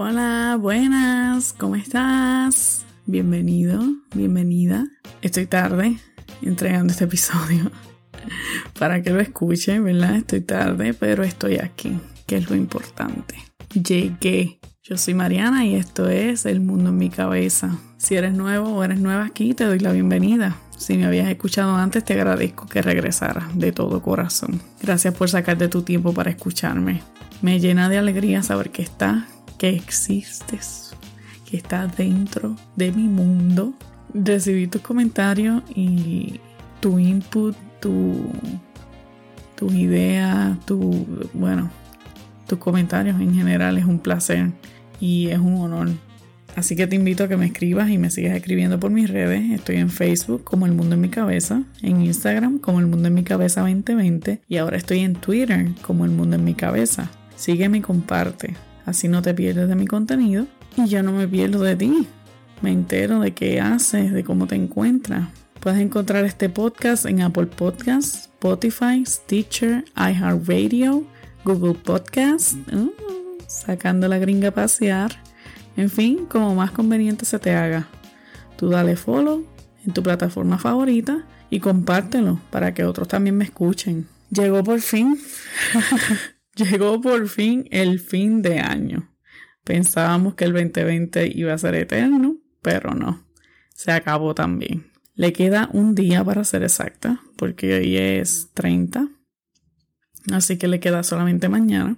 Hola, buenas, ¿cómo estás? Bienvenido, bienvenida. Estoy tarde entregando este episodio para que lo escuchen, ¿verdad? Estoy tarde, pero estoy aquí, que es lo importante. Llegué. Yo soy Mariana y esto es El Mundo en mi Cabeza. Si eres nuevo o eres nueva aquí, te doy la bienvenida. Si me habías escuchado antes, te agradezco que regresaras de todo corazón. Gracias por sacar de tu tiempo para escucharme. Me llena de alegría saber que estás, que existes, que estás dentro de mi mundo. Recibí tus comentarios y tu input, tu, tus ideas, tu, bueno, tus comentarios en general es un placer y es un honor Así que te invito a que me escribas y me sigas escribiendo por mis redes. Estoy en Facebook como El Mundo en mi Cabeza, en Instagram como El Mundo en mi Cabeza 2020 y ahora estoy en Twitter como El Mundo en mi Cabeza. Sígueme y comparte, así no te pierdes de mi contenido y yo no me pierdo de ti. Me entero de qué haces, de cómo te encuentras. Puedes encontrar este podcast en Apple Podcasts, Spotify, Stitcher, iHeartRadio, Google Podcasts, uh, sacando la gringa a pasear en fin, como más conveniente se te haga. Tú dale follow en tu plataforma favorita y compártelo para que otros también me escuchen. Llegó por fin. Llegó por fin el fin de año. Pensábamos que el 2020 iba a ser eterno, pero no. Se acabó también. Le queda un día para ser exacta, porque hoy es 30. Así que le queda solamente mañana,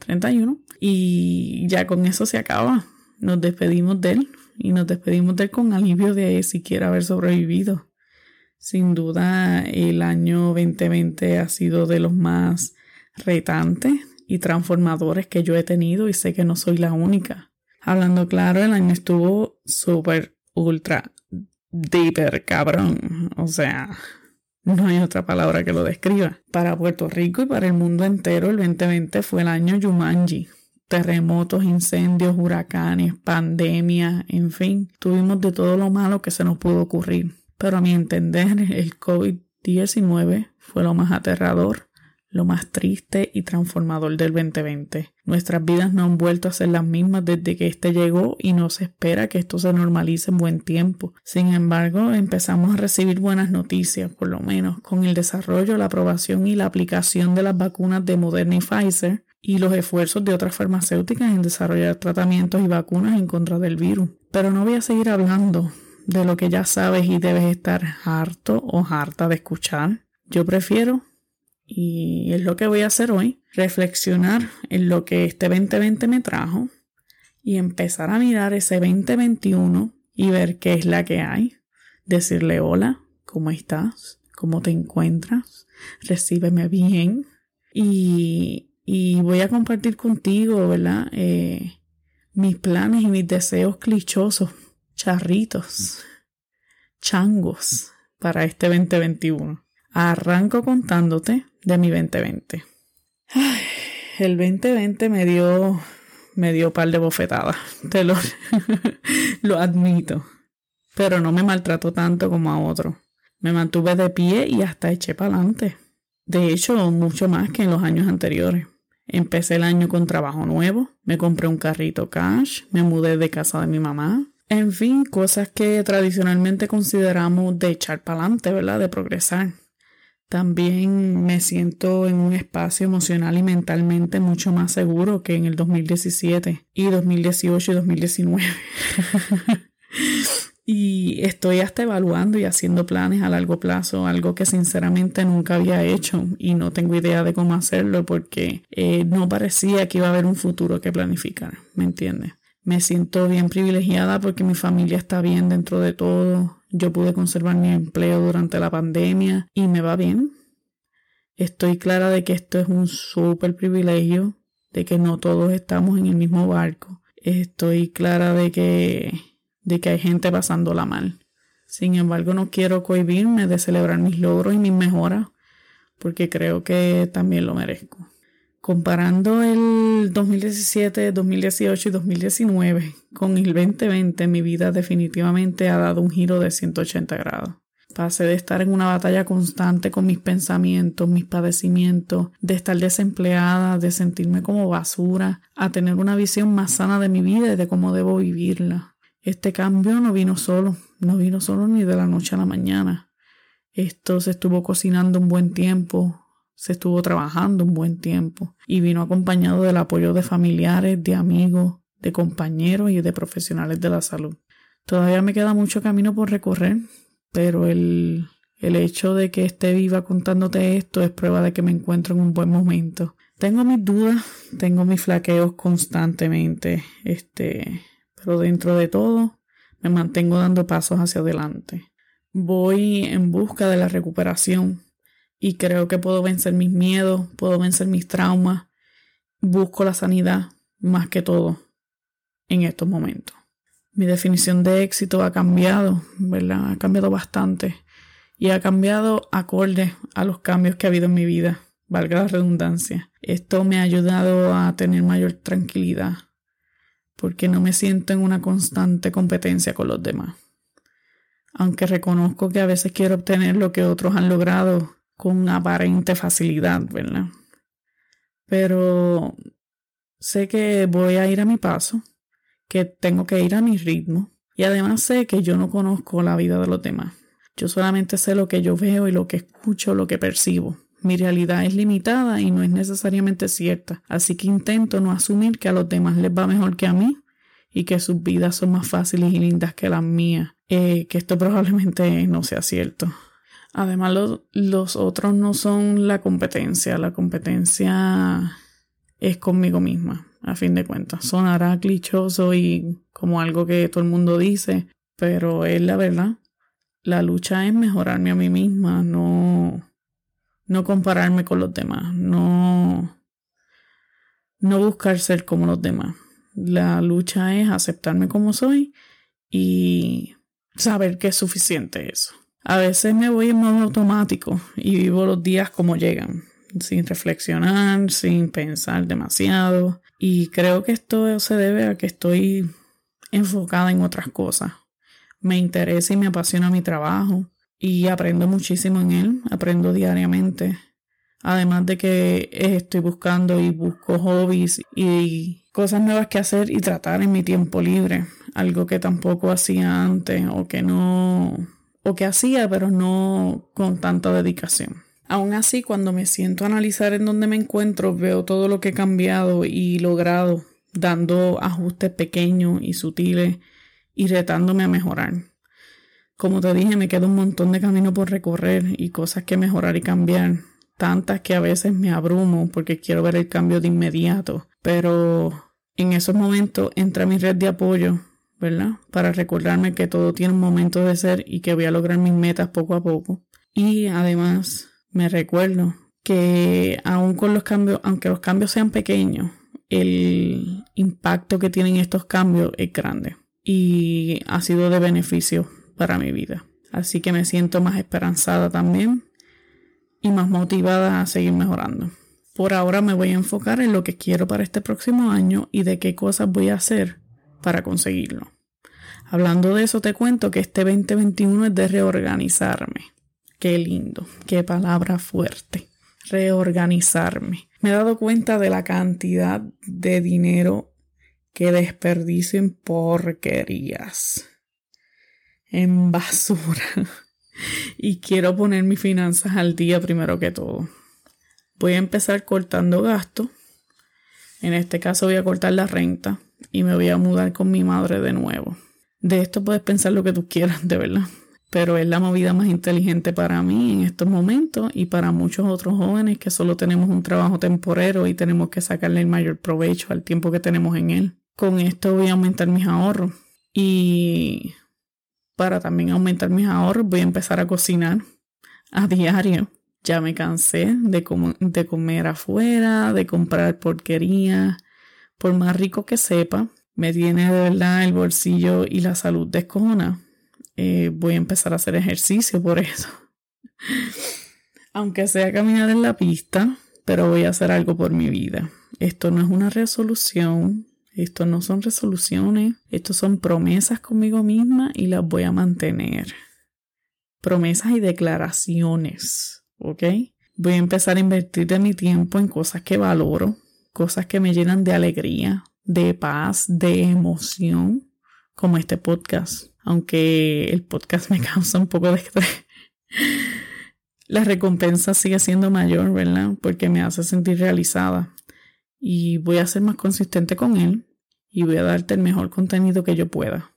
31. Y ya con eso se acaba nos despedimos de él y nos despedimos de él con alivio de siquiera haber sobrevivido. Sin duda, el año 2020 ha sido de los más retantes y transformadores que yo he tenido y sé que no soy la única. Hablando claro, el año estuvo súper, ultra, deeper, cabrón. O sea, no hay otra palabra que lo describa. Para Puerto Rico y para el mundo entero, el 2020 fue el año Yumanji terremotos, incendios, huracanes, pandemias, en fin, tuvimos de todo lo malo que se nos pudo ocurrir. Pero a mi entender, el COVID-19 fue lo más aterrador, lo más triste y transformador del 2020. Nuestras vidas no han vuelto a ser las mismas desde que este llegó y no se espera que esto se normalice en buen tiempo. Sin embargo, empezamos a recibir buenas noticias, por lo menos, con el desarrollo, la aprobación y la aplicación de las vacunas de Moderna y Pfizer, y los esfuerzos de otras farmacéuticas en desarrollar tratamientos y vacunas en contra del virus. Pero no voy a seguir hablando de lo que ya sabes y debes estar harto o harta de escuchar. Yo prefiero, y es lo que voy a hacer hoy, reflexionar en lo que este 2020 me trajo y empezar a mirar ese 2021 y ver qué es la que hay. Decirle hola, ¿cómo estás? ¿Cómo te encuentras? Recíbeme bien. Y, y voy a compartir contigo, ¿verdad? Eh, mis planes y mis deseos clichosos, charritos, changos para este 2021. Arranco contándote de mi 2020. el 2020 me dio, me dio par de bofetadas, te lo, lo admito. Pero no me maltrató tanto como a otro. Me mantuve de pie y hasta eché para adelante. De hecho, mucho más que en los años anteriores. Empecé el año con trabajo nuevo, me compré un carrito cash, me mudé de casa de mi mamá. En fin, cosas que tradicionalmente consideramos de echar para adelante, ¿verdad? De progresar. También me siento en un espacio emocional y mentalmente mucho más seguro que en el 2017 y 2018 y 2019. Y estoy hasta evaluando y haciendo planes a largo plazo, algo que sinceramente nunca había hecho y no tengo idea de cómo hacerlo porque eh, no parecía que iba a haber un futuro que planificar, ¿me entiendes? Me siento bien privilegiada porque mi familia está bien dentro de todo. Yo pude conservar mi empleo durante la pandemia y me va bien. Estoy clara de que esto es un súper privilegio, de que no todos estamos en el mismo barco. Estoy clara de que de que hay gente pasándola mal. Sin embargo, no quiero cohibirme de celebrar mis logros y mis mejoras, porque creo que también lo merezco. Comparando el 2017, 2018 y 2019 con el 2020, mi vida definitivamente ha dado un giro de 180 grados. Pasé de estar en una batalla constante con mis pensamientos, mis padecimientos, de estar desempleada, de sentirme como basura, a tener una visión más sana de mi vida y de cómo debo vivirla. Este cambio no vino solo, no vino solo ni de la noche a la mañana. Esto se estuvo cocinando un buen tiempo, se estuvo trabajando un buen tiempo y vino acompañado del apoyo de familiares, de amigos, de compañeros y de profesionales de la salud. Todavía me queda mucho camino por recorrer, pero el, el hecho de que esté viva contándote esto es prueba de que me encuentro en un buen momento. Tengo mis dudas, tengo mis flaqueos constantemente, este, pero dentro de todo me mantengo dando pasos hacia adelante. Voy en busca de la recuperación y creo que puedo vencer mis miedos, puedo vencer mis traumas. Busco la sanidad más que todo en estos momentos. Mi definición de éxito ha cambiado, ¿verdad? Ha cambiado bastante y ha cambiado acorde a los cambios que ha habido en mi vida, valga la redundancia. Esto me ha ayudado a tener mayor tranquilidad porque no me siento en una constante competencia con los demás. Aunque reconozco que a veces quiero obtener lo que otros han logrado con aparente facilidad, ¿verdad? Pero sé que voy a ir a mi paso que tengo que ir a mi ritmo y además sé que yo no conozco la vida de los demás. Yo solamente sé lo que yo veo y lo que escucho, lo que percibo. Mi realidad es limitada y no es necesariamente cierta, así que intento no asumir que a los demás les va mejor que a mí y que sus vidas son más fáciles y lindas que las mías, eh, que esto probablemente no sea cierto. Además, los, otros no son la competencia, la competencia es conmigo misma a fin de cuentas. Sonará clichoso y como algo que todo el mundo dice, pero es la verdad. La lucha es mejorarme a mí misma, no, no compararme con los demás, no, no buscar ser como los demás. La lucha es aceptarme como soy y saber que es suficiente eso. A veces me voy en modo automático y vivo los días como llegan, sin reflexionar, sin pensar demasiado. Y creo que esto se debe a que estoy enfocada en otras cosas. Me interesa y me apasiona mi trabajo y aprendo muchísimo en él, aprendo diariamente. Además de que estoy buscando y busco hobbies y cosas nuevas que hacer y tratar en mi tiempo libre, algo que tampoco hacía antes o que no o que hacía pero no con tanta dedicación. Aún así, cuando me siento a analizar en dónde me encuentro, veo todo lo que he cambiado y logrado, dando ajustes pequeños y sutiles y retándome a mejorar. Como te dije, me queda un montón de camino por recorrer y cosas que mejorar y cambiar, tantas que a veces me abrumo porque quiero ver el cambio de inmediato, pero en esos momentos entra mi red de apoyo, ¿verdad? Para recordarme que todo tiene un momento de ser y que voy a lograr mis metas poco a poco. Y además me recuerdo que aún con los cambios, aunque los cambios sean pequeños, el impacto que tienen estos cambios es grande y ha sido de beneficio para mi vida. Así que me siento más esperanzada también y más motivada a seguir mejorando. Por ahora me voy a enfocar en lo que quiero para este próximo año y de qué cosas voy a hacer para conseguirlo. Hablando de eso, te cuento que este 2021 es de reorganizarme. Qué lindo, qué palabra fuerte. Reorganizarme. Me he dado cuenta de la cantidad de dinero que desperdicio en porquerías, en basura. y quiero poner mis finanzas al día primero que todo. Voy a empezar cortando gastos. En este caso voy a cortar la renta y me voy a mudar con mi madre de nuevo. De esto puedes pensar lo que tú quieras, de verdad pero es la movida más inteligente para mí en estos momentos y para muchos otros jóvenes que solo tenemos un trabajo temporero y tenemos que sacarle el mayor provecho al tiempo que tenemos en él. Con esto voy a aumentar mis ahorros y para también aumentar mis ahorros voy a empezar a cocinar a diario. Ya me cansé de, de comer afuera, de comprar porquería. Por más rico que sepa, me tiene de verdad el bolsillo y la salud descojona eh, voy a empezar a hacer ejercicio por eso. Aunque sea caminar en la pista, pero voy a hacer algo por mi vida. Esto no es una resolución, esto no son resoluciones, esto son promesas conmigo misma y las voy a mantener. promesas y declaraciones, ¿ok? Voy a empezar a invertir de mi tiempo en cosas que valoro, cosas que me llenan de alegría, de paz, de emoción, como este podcast, aunque el podcast me causa un poco de estrés. La recompensa sigue siendo mayor, ¿verdad? Porque me hace sentir realizada. Y voy a ser más consistente con él y voy a darte el mejor contenido que yo pueda.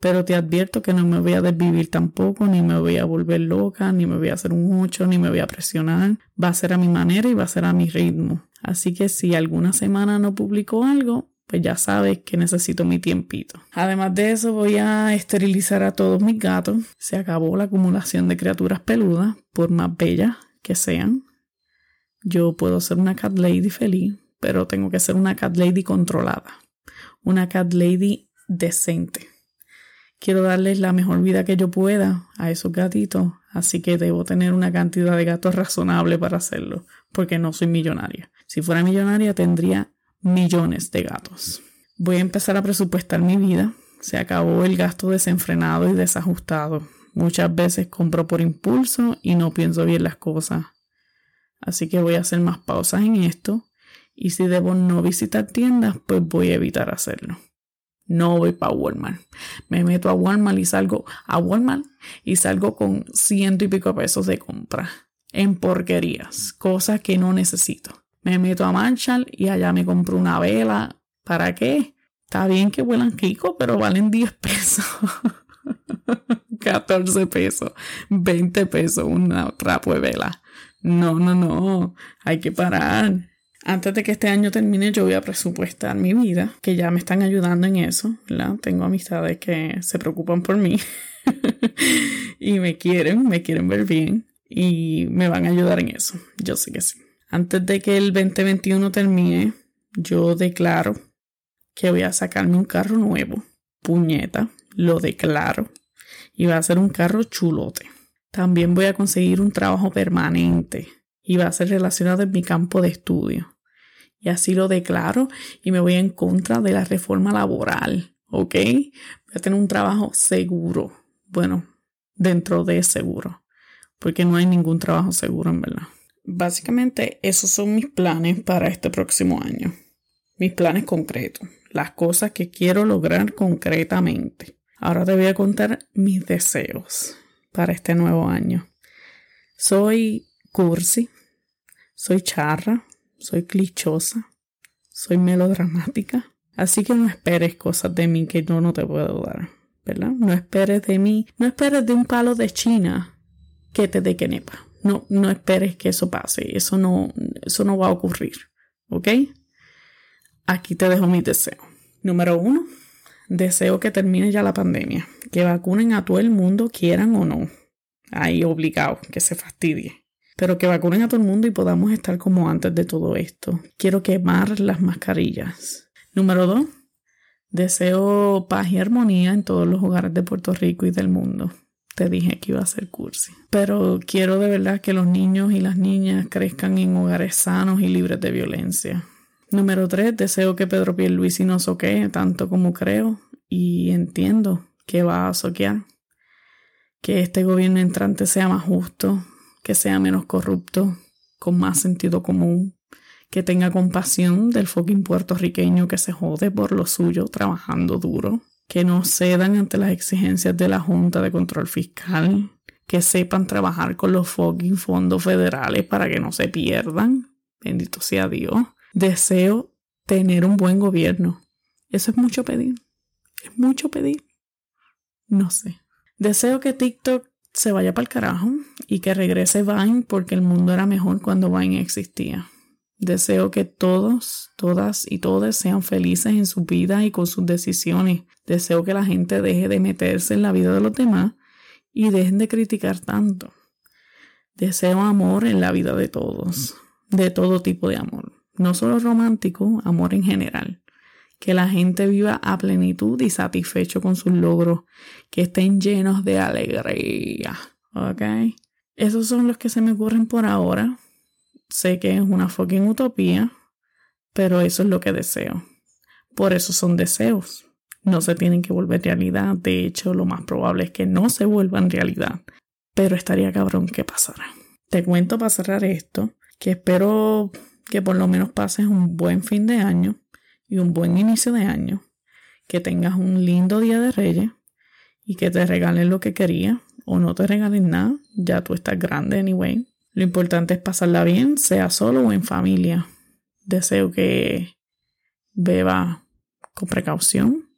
Pero te advierto que no me voy a desvivir tampoco, ni me voy a volver loca, ni me voy a hacer un ocho, ni me voy a presionar. Va a ser a mi manera y va a ser a mi ritmo. Así que si alguna semana no publico algo, pues ya sabes que necesito mi tiempito. Además de eso, voy a esterilizar a todos mis gatos. Se acabó la acumulación de criaturas peludas, por más bellas que sean. Yo puedo ser una cat lady feliz, pero tengo que ser una cat lady controlada. Una cat lady decente. Quiero darles la mejor vida que yo pueda a esos gatitos, así que debo tener una cantidad de gatos razonable para hacerlo, porque no soy millonaria. Si fuera millonaria tendría millones de gatos. Voy a empezar a presupuestar mi vida. Se acabó el gasto desenfrenado y desajustado. Muchas veces compro por impulso y no pienso bien las cosas. Así que voy a hacer más pausas en esto. Y si debo no visitar tiendas, pues voy a evitar hacerlo. No voy para Walmart. Me meto a Walmart y salgo a Walmart y salgo con ciento y pico pesos de compra en porquerías, cosas que no necesito. Me meto a Marshall y allá me compro una vela. ¿Para qué? Está bien que huelan rico, pero valen 10 pesos. 14 pesos, 20 pesos una trapo de vela. No, no, no, hay que parar. Antes de que este año termine, yo voy a presupuestar mi vida, que ya me están ayudando en eso, ¿verdad? Tengo amistades que se preocupan por mí y me quieren, me quieren ver bien y me van a ayudar en eso. Yo sé que sí. Antes de que el 2021 termine, yo declaro que voy a sacarme un carro nuevo. Puñeta, lo declaro. Y va a ser un carro chulote. También voy a conseguir un trabajo permanente y va a ser relacionado en mi campo de estudio. Y así lo declaro y me voy en contra de la reforma laboral. ¿Ok? Voy a tener un trabajo seguro. Bueno, dentro de seguro. Porque no hay ningún trabajo seguro en verdad. Básicamente esos son mis planes para este próximo año. Mis planes concretos. Las cosas que quiero lograr concretamente. Ahora te voy a contar mis deseos para este nuevo año. Soy cursi, soy charra, soy clichosa, soy melodramática. Así que no esperes cosas de mí que yo no te puedo dar, ¿verdad? No esperes de mí, no esperes de un palo de China que te dé quenepa. No, no esperes que eso pase. Eso no, eso no va a ocurrir. ¿Ok? Aquí te dejo mi deseo. Número uno, deseo que termine ya la pandemia. Que vacunen a todo el mundo, quieran o no. Ahí obligado, que se fastidie. Pero que vacunen a todo el mundo y podamos estar como antes de todo esto. Quiero quemar las mascarillas. Número dos, deseo paz y armonía en todos los hogares de Puerto Rico y del mundo te dije que iba a ser cursi. Pero quiero de verdad que los niños y las niñas crezcan en hogares sanos y libres de violencia. Número tres, deseo que Pedro Pierluisi no soquee tanto como creo y entiendo que va a soquear. Que este gobierno entrante sea más justo, que sea menos corrupto, con más sentido común, que tenga compasión del fucking puertorriqueño que se jode por lo suyo trabajando duro que no cedan ante las exigencias de la Junta de Control Fiscal, que sepan trabajar con los fucking fondos federales para que no se pierdan. Bendito sea Dios. Deseo tener un buen gobierno. Eso es mucho pedir. Es mucho pedir. No sé. Deseo que TikTok se vaya para el carajo y que regrese Vine porque el mundo era mejor cuando Vine existía. Deseo que todos, todas y todos sean felices en su vida y con sus decisiones. Deseo que la gente deje de meterse en la vida de los demás y dejen de criticar tanto. Deseo amor en la vida de todos, de todo tipo de amor, no solo romántico, amor en general. Que la gente viva a plenitud y satisfecho con sus logros, que estén llenos de alegría. ¿Ok? Esos son los que se me ocurren por ahora. Sé que es una fucking utopía, pero eso es lo que deseo. Por eso son deseos. No se tienen que volver realidad. De hecho, lo más probable es que no se vuelvan realidad. pero estaría cabrón que pasara. Te cuento para cerrar esto, que espero que por lo menos pases un buen fin de año y un buen inicio de año, que tengas un lindo día de reyes y que te regalen lo que querías o no te regalen nada, ya tú estás grande anyway. Lo importante es pasarla bien, sea solo o en familia. Deseo que beba con precaución,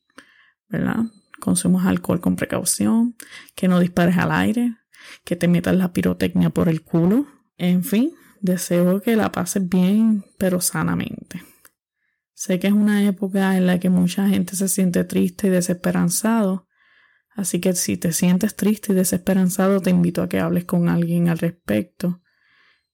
¿verdad? Consumas alcohol con precaución, que no dispares al aire, que te metas la pirotecnia por el culo. En fin, deseo que la pases bien, pero sanamente. Sé que es una época en la que mucha gente se siente triste y desesperanzado, así que si te sientes triste y desesperanzado te invito a que hables con alguien al respecto.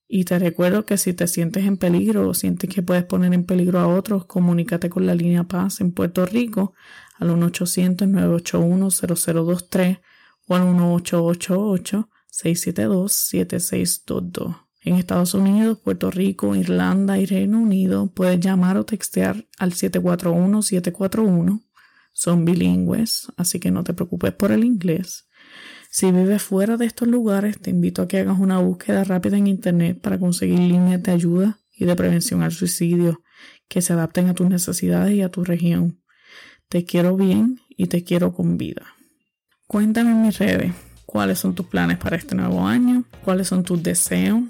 Y te recuerdo que si te sientes en peligro o sientes que puedes poner en peligro a otros, comunícate con la línea Paz en Puerto Rico al 1-800-981-0023 o al 1888-672-7622. En Estados Unidos, Puerto Rico, Irlanda y Reino Unido puedes llamar o textear al 741-741. Son bilingües, así que no te preocupes por el inglés. Si vives fuera de estos lugares, te invito a que hagas una búsqueda rápida en Internet para conseguir líneas de ayuda y de prevención al suicidio que se adapten a tus necesidades y a tu región. Te quiero bien y te quiero con vida. Cuéntame en mis redes cuáles son tus planes para este nuevo año, cuáles son tus deseos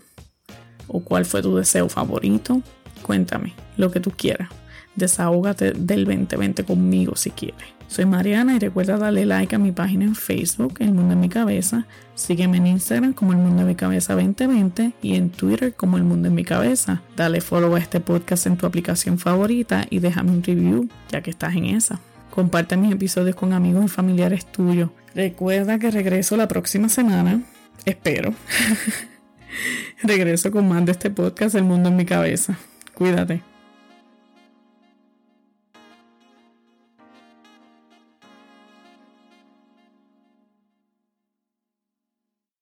o cuál fue tu deseo favorito. Cuéntame lo que tú quieras. Desahógate del 2020 conmigo si quieres. Soy Mariana y recuerda darle like a mi página en Facebook, El Mundo en mi Cabeza. Sígueme en Instagram como El Mundo en mi Cabeza 2020 y en Twitter como El Mundo en mi Cabeza. Dale follow a este podcast en tu aplicación favorita y déjame un review ya que estás en esa. Comparte mis episodios con amigos y familiares tuyos. Recuerda que regreso la próxima semana. Espero. regreso con más de este podcast El Mundo en mi Cabeza. Cuídate.